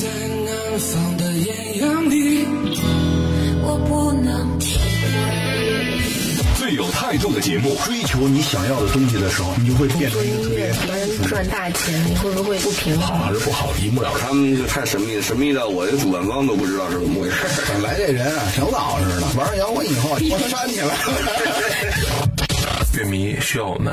在南方的艳阳里，我不能停。最有态度的节目，追求你想要的东西的时候，你就会变成一个特别能赚大钱，你会不会不平衡？好还是不好，一目了然。他们就太神秘了，神秘到我这主办方都不知道是怎么回事。来这人啊，挺老实的。玩上摇滚以后，我煽起来了。乐迷需要我们。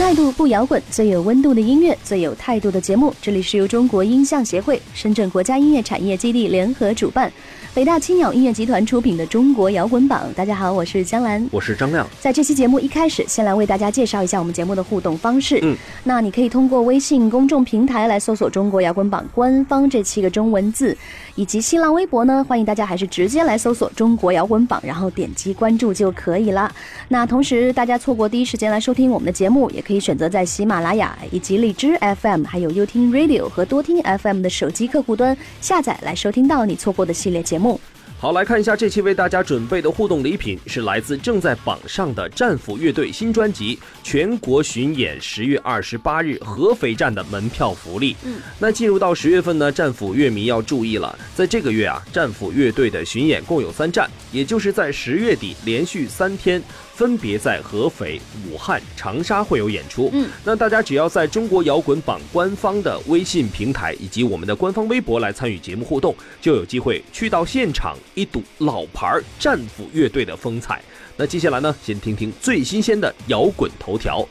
态度不摇滚，最有温度的音乐，最有态度的节目。这里是由中国音像协会、深圳国家音乐产业基地联合主办。北大青鸟音乐集团出品的《中国摇滚榜》，大家好，我是江兰，我是张亮。在这期节目一开始，先来为大家介绍一下我们节目的互动方式。嗯，那你可以通过微信公众平台来搜索“中国摇滚榜”官方这七个中文字，以及新浪微博呢，欢迎大家还是直接来搜索“中国摇滚榜”，然后点击关注就可以了。那同时，大家错过第一时间来收听我们的节目，也可选择在喜马拉雅以及荔枝 FM、还有优听 Radio 和多听 FM 的手机客户端下载来收听到你错过的系列节目。好，来看一下这期为大家准备的互动礼品，是来自正在榜上的战斧乐队新专辑全国巡演十月二十八日合肥站的门票福利。嗯，那进入到十月份呢，战斧乐迷要注意了，在这个月啊，战斧乐队的巡演共有三站，也就是在十月底连续三天。分别在合肥、武汉、长沙会有演出。嗯，那大家只要在中国摇滚榜官方的微信平台以及我们的官方微博来参与节目互动，就有机会去到现场一睹老牌战斧乐队的风采。那接下来呢，先听听最新鲜的摇滚头条。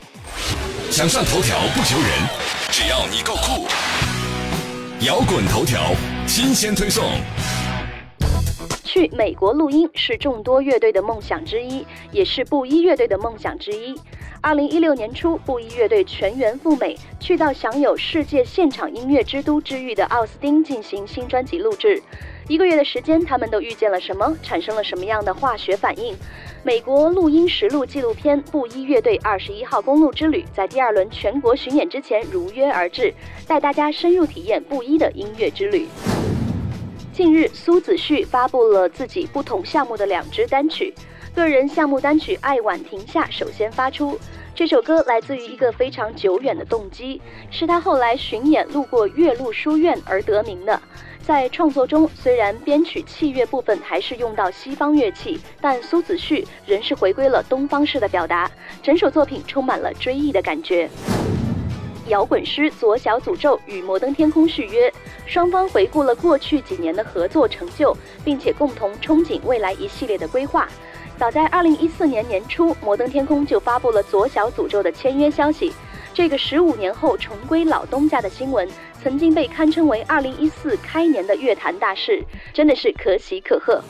想上头条不求人，只要你够酷。摇滚头条新鲜推送。去美国录音是众多乐队的梦想之一，也是布衣乐队的梦想之一。二零一六年初，布衣乐队全员赴美，去到享有世界现场音乐之都之誉的奥斯汀进行新专辑录制。一个月的时间，他们都遇见了什么？产生了什么样的化学反应？美国录音实录纪录片《布衣乐队二十一号公路之旅》在第二轮全国巡演之前如约而至，带大家深入体验布衣的音乐之旅。近日，苏子旭发布了自己不同项目的两支单曲。个人项目单曲《爱晚停下》首先发出。这首歌来自于一个非常久远的动机，是他后来巡演路过岳麓书院而得名的。在创作中，虽然编曲器乐部分还是用到西方乐器，但苏子旭仍是回归了东方式的表达。整首作品充满了追忆的感觉。摇滚师左小诅咒与摩登天空续约，双方回顾了过去几年的合作成就，并且共同憧憬未来一系列的规划。早在二零一四年年初，摩登天空就发布了左小诅咒的签约消息。这个十五年后重归老东家的新闻，曾经被堪称为二零一四开年的乐坛大事，真的是可喜可贺。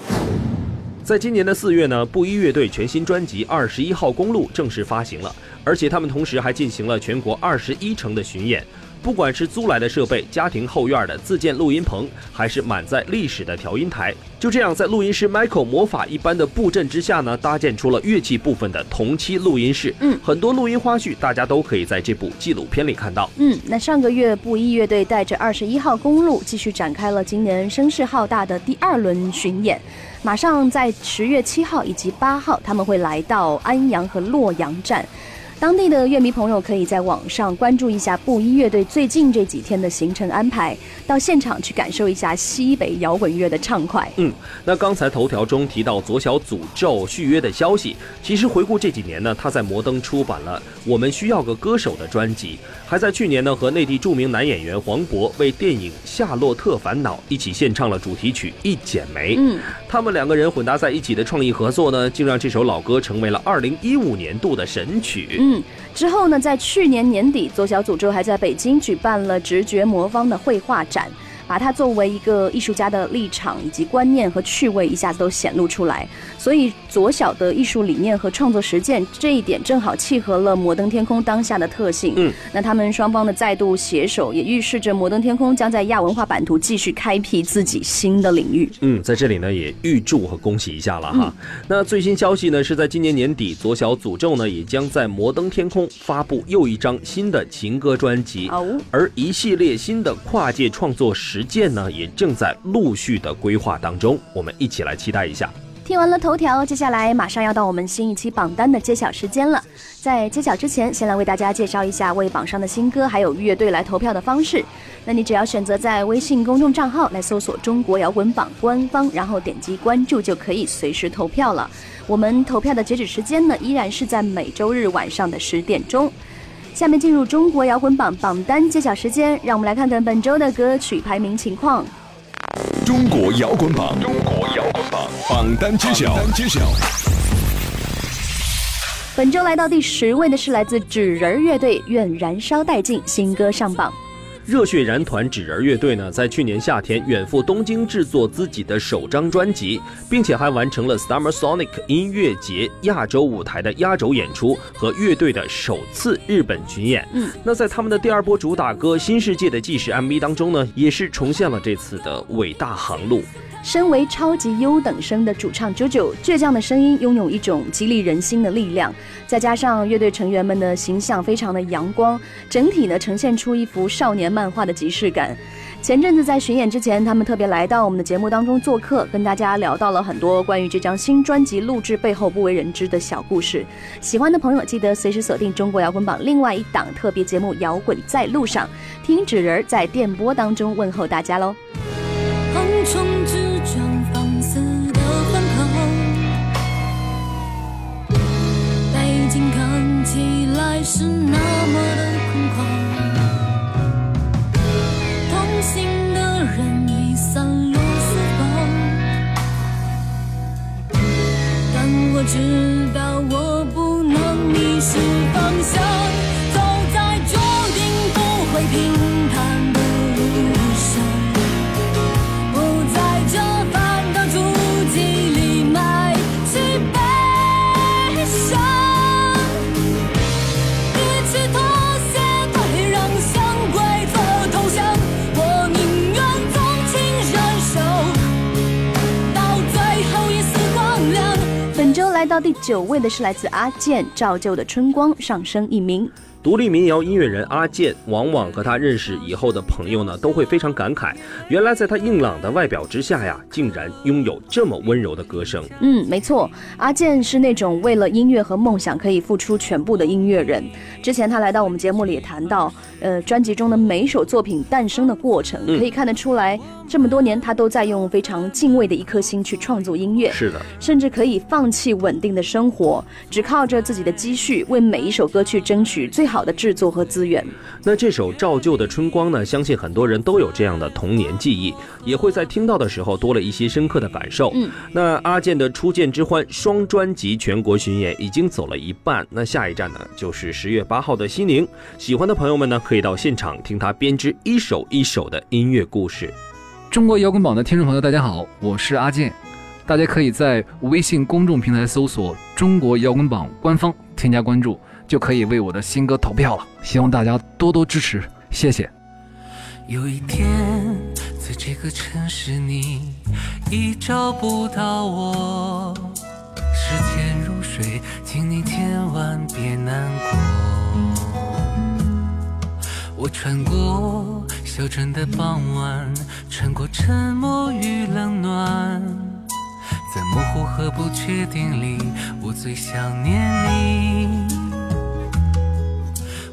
在今年的四月呢，布衣乐队全新专辑《二十一号公路》正式发行了，而且他们同时还进行了全国二十一城的巡演。不管是租来的设备、家庭后院的自建录音棚，还是满载历史的调音台，就这样在录音师 Michael 魔法一般的布阵之下呢，搭建出了乐器部分的同期录音室。嗯，很多录音花絮大家都可以在这部纪录片里看到。嗯，那上个月布衣乐队带着二十一号公路继续展开了今年声势浩大的第二轮巡演，马上在十月七号以及八号他们会来到安阳和洛阳站。当地的乐迷朋友可以在网上关注一下布衣乐队最近这几天的行程安排，到现场去感受一下西北摇滚乐的畅快。嗯，那刚才头条中提到左小诅咒续约的消息，其实回顾这几年呢，他在摩登出版了《我们需要个歌手》的专辑，还在去年呢和内地著名男演员黄渤为电影《夏洛特烦恼》一起献唱了主题曲《一剪梅》。嗯，他们两个人混搭在一起的创意合作呢，竟让这首老歌成为了2015年度的神曲。嗯，之后呢，在去年年底，左小诅咒还在北京举办了直觉魔方的绘画展。把它作为一个艺术家的立场以及观念和趣味一下子都显露出来。所以左小的艺术理念和创作实践这一点正好契合了摩登天空当下的特性。嗯，那他们双方的再度携手，也预示着摩登天空将在亚文化版图继续开辟自己新的领域。嗯，在这里呢也预祝和恭喜一下了哈。那最新消息呢是在今年年底，左小诅咒呢也将在摩登天空发布又一张新的情歌专辑。哦，而一系列新的跨界创作实实践呢也正在陆续的规划当中，我们一起来期待一下。听完了头条，接下来马上要到我们新一期榜单的揭晓时间了。在揭晓之前，先来为大家介绍一下为榜上的新歌还有乐队来投票的方式。那你只要选择在微信公众账号来搜索“中国摇滚榜”官方，然后点击关注，就可以随时投票了。我们投票的截止时间呢，依然是在每周日晚上的十点钟。下面进入中国摇滚榜榜单揭晓时间，让我们来看看本周的歌曲排名情况。中国摇滚榜，中国摇滚榜榜单揭晓，榜单揭晓。本周来到第十位的是来自纸人乐队《愿燃烧殆尽》新歌上榜。热血燃团纸人乐队呢，在去年夏天远赴东京制作自己的首张专辑，并且还完成了 Summer Sonic 音乐节亚洲舞台的压轴演出和乐队的首次日本巡演。嗯，那在他们的第二波主打歌《新世界的纪实》MV 当中呢，也是重现了这次的伟大航路。身为超级优等生的主唱 JoJo，倔强的声音拥有一种激励人心的力量，再加上乐队成员们的形象非常的阳光，整体呢呈现出一幅少年漫画的即视感。前阵子在巡演之前，他们特别来到我们的节目当中做客，跟大家聊到了很多关于这张新专辑录制背后不为人知的小故事。喜欢的朋友记得随时锁定中国摇滚榜另外一档特别节目《摇滚在路上》，听纸人在电波当中问候大家喽。是那么的空旷，同行的人已散落四方，但我知道我不能迷失。第九位的是来自阿健，照旧的春光上升一名。独立民谣音乐人阿健，往往和他认识以后的朋友呢，都会非常感慨，原来在他硬朗的外表之下呀，竟然拥有这么温柔的歌声。嗯，没错，阿健是那种为了音乐和梦想可以付出全部的音乐人。之前他来到我们节目里也谈到，呃，专辑中的每一首作品诞生的过程，嗯可以看得出来，这么多年他都在用非常敬畏的一颗心去创作音乐。是的，甚至可以放弃稳定的生活，只靠着自己的积蓄，为每一首歌去争取最好的制作和资源。那这首照旧的春光呢，相信很多人都有这样的童年记忆，也会在听到的时候多了一些深刻的感受。嗯，那阿健的《初见之欢》双专辑全国巡演已经走了一半，那下一站呢就是十月八号的西宁。喜欢的朋友们呢，可以到现场听他编织一首一首的音乐故事。中国摇滚榜的听众朋友，大家好，我是阿健，大家可以在微信公众平台搜索“中国摇滚榜”官方，添加关注，就可以为我的新歌投票了。希望大家多多支持，谢谢。有一天，在这个城市，你已找不到我。时间如水，请你千万别难过。我穿过小镇的傍晚，穿过沉默与冷暖，在模糊和不确定里，我最想念你。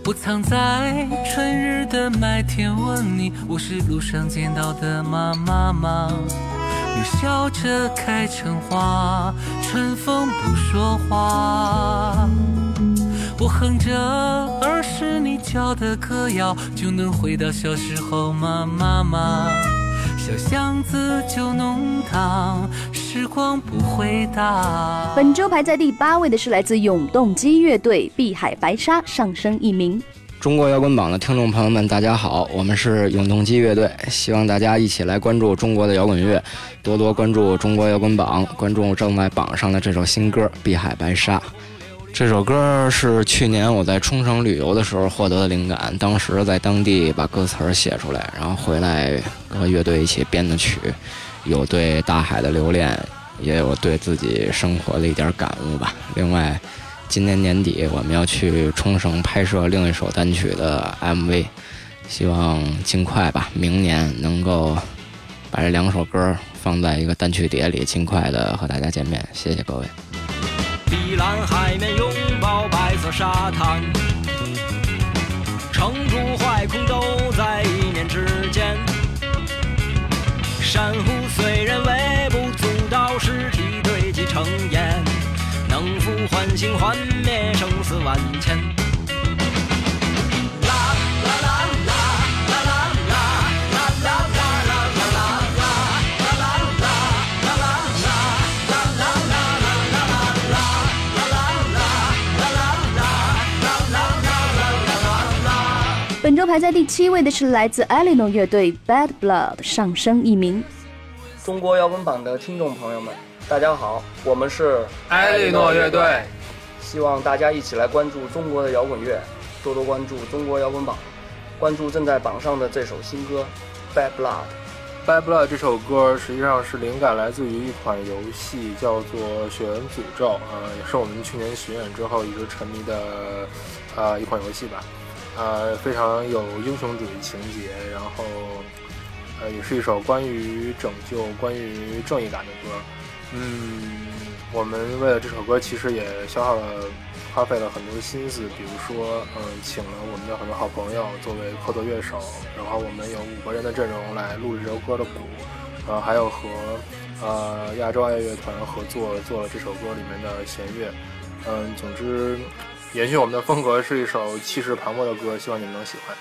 我藏在春日的麦田，问你我是路上见到的妈妈吗？你笑着开成花，春风不说话。我哼着儿时你教的歌谣，就能回到小时候妈？妈妈，小巷子旧弄堂，时光不回答。本周排在第八位的是来自永动机乐队《碧海白沙》上升一名。中国摇滚榜的听众朋友们，大家好，我们是永动机乐队，希望大家一起来关注中国的摇滚乐，多多关注中国摇滚榜，关注正在榜上的这首新歌《碧海白沙》。这首歌是去年我在冲绳旅游的时候获得的灵感，当时在当地把歌词写出来，然后回来和乐队一起编的曲，有对大海的留恋，也有对自己生活的一点感悟吧。另外。今年年底我们要去冲绳拍摄另一首单曲的 MV，希望尽快吧，明年能够把这两首歌放在一个单曲碟里，尽快的和大家见面。谢谢各位。碧蓝海面拥抱白色沙滩，成住坏空都在一念之间。珊瑚虽然微不足道，尸体堆积成岩。能否唤醒幻灭，生死万千。排在第七位的是来自 Eleanor 乐队 Bad Blood 上升一名。中国摇滚榜的听众朋友们。大家好，我们是艾莉诺乐队，希望大家一起来关注中国的摇滚乐，多多关注中国摇滚榜，关注正在榜上的这首新歌《Bad Blood》。《Bad Blood》这首歌实际上是灵感来自于一款游戏，叫做《血缘诅咒》，呃，也是我们去年巡演之后一直沉迷的，呃，一款游戏吧，呃，非常有英雄主义情节，然后，呃，也是一首关于拯救、关于正义感的歌。嗯，我们为了这首歌，其实也消耗了、花费了很多心思。比如说，嗯，请了我们的很多好朋友作为客座乐手，然后我们有五个人的阵容来录这首歌的鼓，呃，还有和呃亚洲爱乐团合作做了这首歌里面的弦乐。嗯，总之，延续我们的风格，是一首气势磅礴的歌，希望你们能喜欢。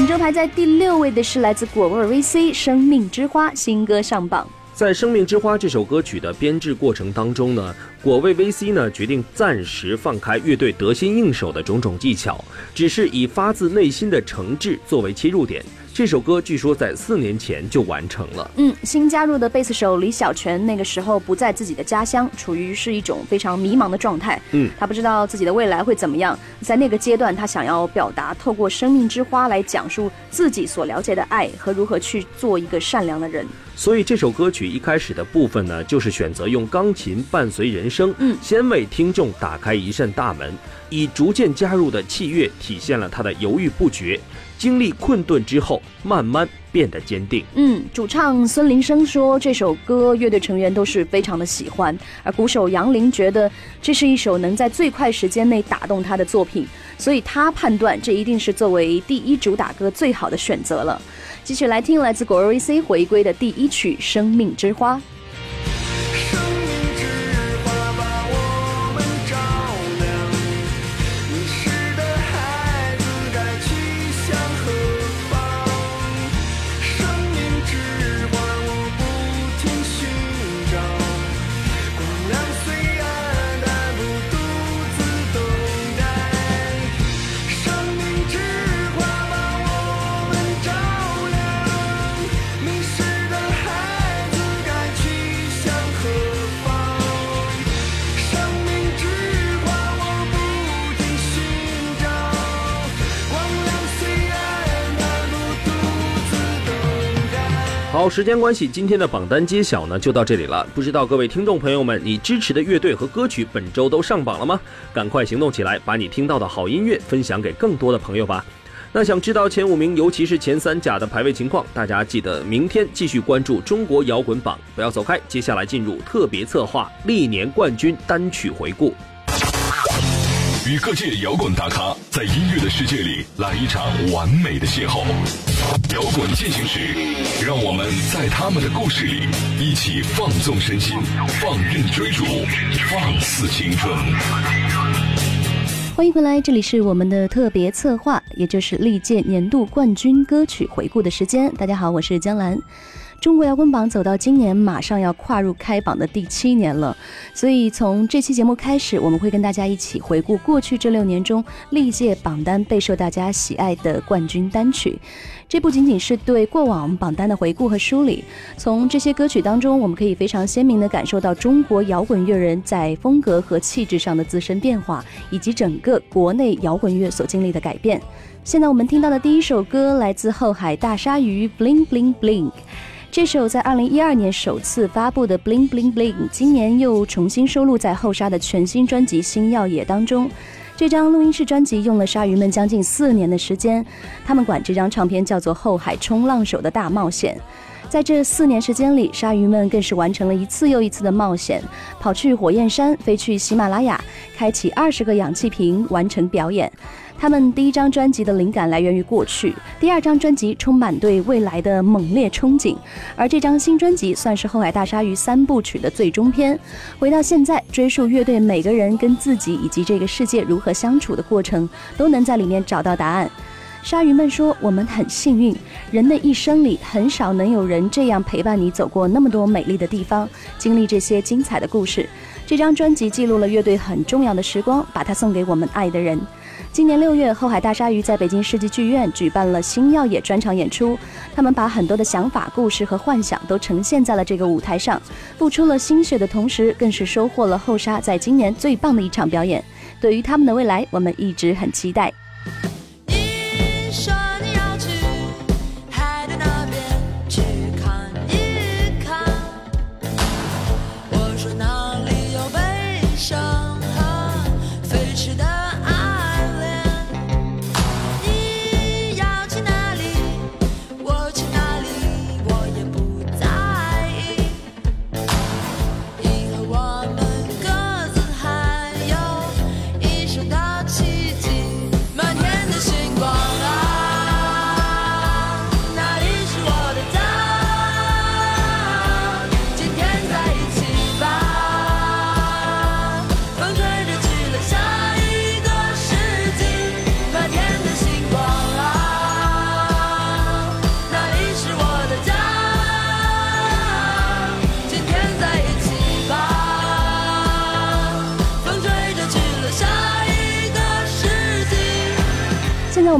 本周排在第六位的是来自果味 VC《生命之花》新歌上榜。在《生命之花》这首歌曲的编制过程当中呢，果味 VC 呢决定暂时放开乐队得心应手的种种技巧，只是以发自内心的诚挚作为切入点。这首歌据说在四年前就完成了。嗯，新加入的贝斯手李小泉那个时候不在自己的家乡，处于是一种非常迷茫的状态。嗯，他不知道自己的未来会怎么样。在那个阶段，他想要表达，透过《生命之花》来讲述自己所了解的爱和如何去做一个善良的人。所以这首歌曲一开始的部分呢，就是选择用钢琴伴随人声，嗯，先为听众打开一扇大门，以逐渐加入的器乐体现了他的犹豫不决。经历困顿之后，慢慢变得坚定。嗯，主唱孙林生说，这首歌乐队成员都是非常的喜欢，而鼓手杨林觉得这是一首能在最快时间内打动他的作品，所以他判断这一定是作为第一主打歌最好的选择了。继续来听来自果儿 VC 回归的第一曲《生命之花》。好，时间关系，今天的榜单揭晓呢就到这里了。不知道各位听众朋友们，你支持的乐队和歌曲本周都上榜了吗？赶快行动起来，把你听到的好音乐分享给更多的朋友吧。那想知道前五名，尤其是前三甲的排位情况，大家记得明天继续关注中国摇滚榜，不要走开。接下来进入特别策划历年冠军单曲回顾，与各界摇滚大咖在音乐的世界里来一场完美的邂逅。摇滚进行时，让我们在他们的故事里一起放纵身心，放任追逐，放肆青春。欢迎回来，这里是我们的特别策划，也就是历届年度冠军歌曲回顾的时间。大家好，我是江兰。中国摇滚榜走到今年，马上要跨入开榜的第七年了，所以从这期节目开始，我们会跟大家一起回顾过去这六年中历届榜单备受大家喜爱的冠军单曲。这不仅仅是对过往榜单的回顾和梳理，从这些歌曲当中，我们可以非常鲜明地感受到中国摇滚乐人在风格和气质上的自身变化，以及整个国内摇滚乐所经历的改变。现在我们听到的第一首歌来自后海大鲨鱼，Bling Bling Bling。这首在二零一二年首次发布的《Bling Bling Bling》，今年又重新收录在后沙的全新专辑《星耀野》当中。这张录音室专辑用了鲨鱼们将近四年的时间，他们管这张唱片叫做《后海冲浪手的大冒险》。在这四年时间里，鲨鱼们更是完成了一次又一次的冒险，跑去火焰山，飞去喜马拉雅，开启二十个氧气瓶，完成表演。他们第一张专辑的灵感来源于过去，第二张专辑充满对未来的猛烈憧憬，而这张新专辑算是后海大鲨鱼三部曲的最终篇。回到现在，追溯乐队每个人跟自己以及这个世界如何相处的过程，都能在里面找到答案。鲨鱼们说：“我们很幸运，人的一生里很少能有人这样陪伴你走过那么多美丽的地方，经历这些精彩的故事。”这张专辑记录了乐队很重要的时光，把它送给我们爱的人。今年六月，后海大鲨鱼在北京世纪剧院举办了新耀野专场演出。他们把很多的想法、故事和幻想都呈现在了这个舞台上，付出了心血的同时，更是收获了后沙在今年最棒的一场表演。对于他们的未来，我们一直很期待。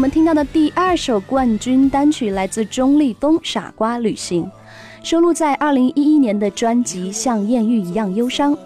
我们听到的第二首冠军单曲来自钟立风《傻瓜旅行》，收录在二零一一年的专辑《像艳遇一样忧伤》。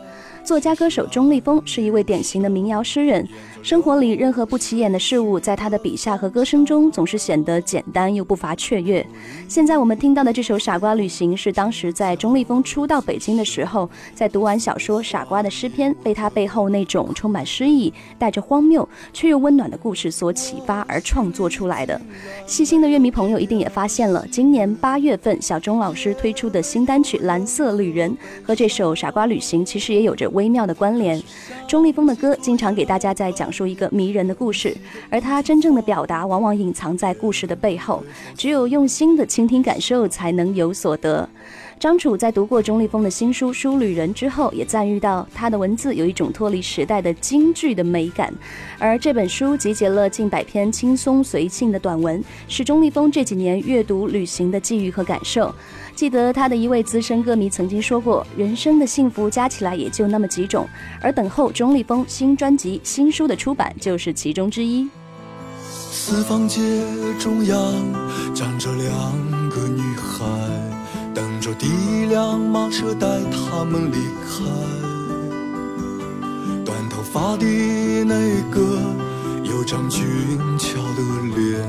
作家歌手钟立风是一位典型的民谣诗人。生活里任何不起眼的事物，在他的笔下和歌声中，总是显得简单又不乏雀跃。现在我们听到的这首《傻瓜旅行》，是当时在钟立风初到北京的时候，在读完小说《傻瓜的诗篇》，被他背后那种充满诗意、带着荒谬却又温暖的故事所启发而创作出来的。细心的乐迷朋友一定也发现了，今年八月份小钟老师推出的新单曲《蓝色旅人》和这首《傻瓜旅行》其实也有着微妙的关联。钟立风的歌经常给大家在讲。说一个迷人的故事，而他真正的表达往往隐藏在故事的背后，只有用心的倾听感受，才能有所得。张楚在读过钟立风的新书《书旅人》之后，也赞誉到他的文字有一种脱离时代的京剧的美感。而这本书集结了近百篇轻松随性的短文，是钟立风这几年阅读旅行的际遇和感受。记得他的一位资深歌迷曾经说过：“人生的幸福加起来也就那么几种，而等候钟立风新专辑、新书的出版就是其中之一。”四方街中央站着两个女孩。等着第一辆马车带他们离开。短头发的那个有张俊俏的脸，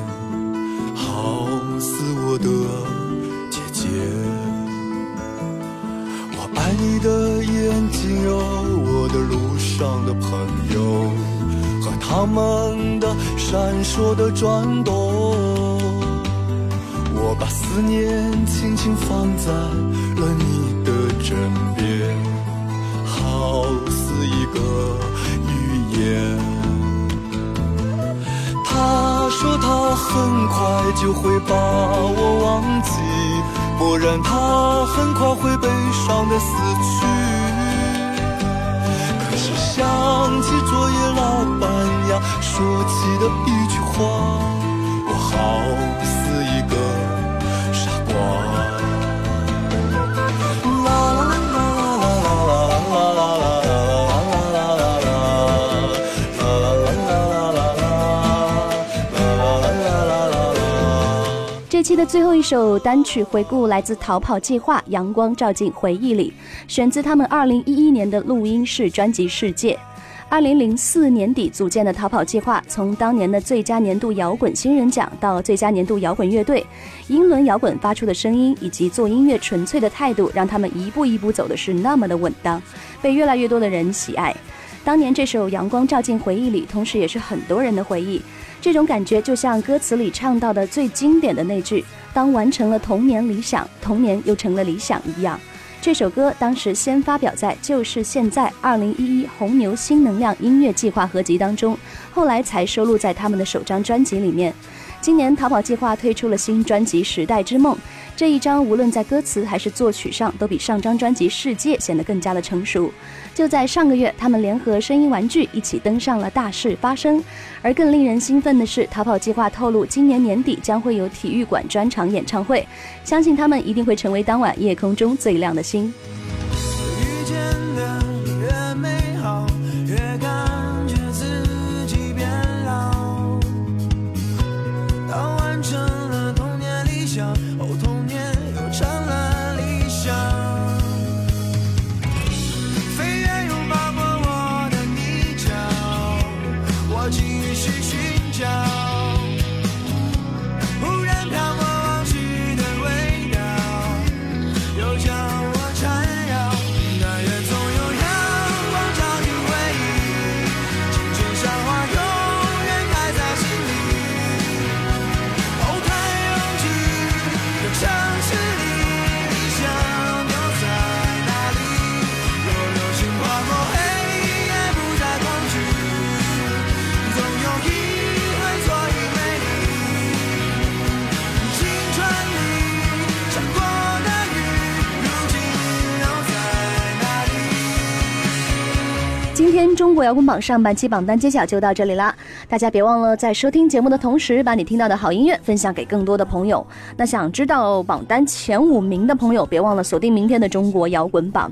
好似我的姐姐。我爱你的眼睛哦，我的路上的朋友。和他们的闪烁的转动。把思念轻轻放在了你的枕边，好似一个语言。他说他很快就会把我忘记，不然他很快会悲伤的死去。可是想起昨夜老板娘说起的一句话，我好的最后一首单曲回顾来自逃跑计划《阳光照进回忆里》，选自他们2011年的录音室专辑《世界》。2004年底组建的逃跑计划，从当年的最佳年度摇滚新人奖到最佳年度摇滚乐队，英伦摇滚发出的声音以及做音乐纯粹的态度，让他们一步一步走的是那么的稳当，被越来越多的人喜爱。当年这首《阳光照进回忆里》，同时也是很多人的回忆。这种感觉就像歌词里唱到的最经典的那句：“当完成了童年理想，童年又成了理想一样。”这首歌当时先发表在《就是现在》二零一一红牛新能量音乐计划合集当中，后来才收录在他们的首张专辑里面。今年逃跑计划推出了新专辑《时代之梦》，这一张无论在歌词还是作曲上，都比上张专辑《世界》显得更加的成熟。就在上个月，他们联合声音玩具一起登上了《大事发生》，而更令人兴奋的是，逃跑计划透露今年年底将会有体育馆专场演唱会，相信他们一定会成为当晚夜空中最亮的星。摇滚榜上半期榜单揭晓就到这里啦，大家别忘了在收听节目的同时，把你听到的好音乐分享给更多的朋友。那想知道榜单前五名的朋友，别忘了锁定明天的中国摇滚榜。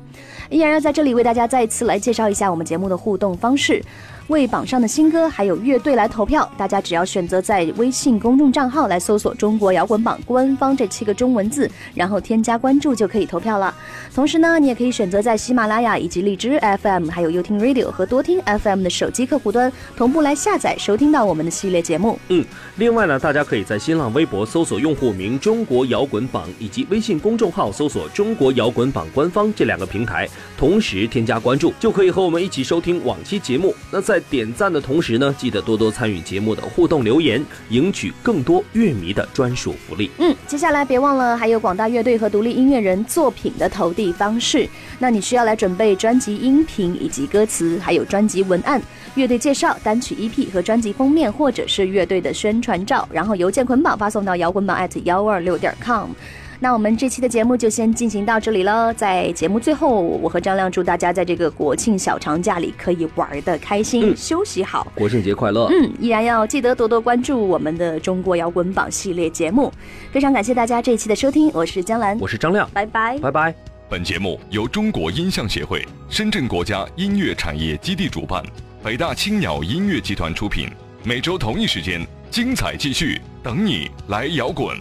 依然要在这里为大家再次来介绍一下我们节目的互动方式。为榜上的新歌还有乐队来投票，大家只要选择在微信公众账号来搜索“中国摇滚榜”官方这七个中文字，然后添加关注就可以投票了。同时呢，你也可以选择在喜马拉雅以及荔枝 FM、还有优听 Radio 和多听 FM 的手机客户端同步来下载收听到我们的系列节目。嗯，另外呢，大家可以在新浪微博搜索用户名“中国摇滚榜”以及微信公众号搜索“中国摇滚榜官方”这两个平台，同时添加关注，就可以和我们一起收听往期节目。那在点赞的同时呢，记得多多参与节目的互动留言，赢取更多乐迷的专属福利。嗯，接下来别忘了还有广大乐队和独立音乐人作品的投递方式。那你需要来准备专辑音频以及歌词，还有专辑文案、乐队介绍、单曲 EP 和专辑封面，或者是乐队的宣传照，然后邮件捆绑发送到摇滚榜 at 幺二六点 com。那我们这期的节目就先进行到这里了。在节目最后，我和张亮祝大家在这个国庆小长假里可以玩的开心，嗯休息好。国庆节快乐！嗯，依然要记得多多关注我们的中国摇滚榜系列节目。非常感谢大家这一期的收听，我是江兰，我是张亮，拜拜，拜拜。本节目由中国音像协会、深圳国家音乐产业基地主办，北大青鸟音乐集团出品。每周同一时间，精彩继续，等你来摇滚。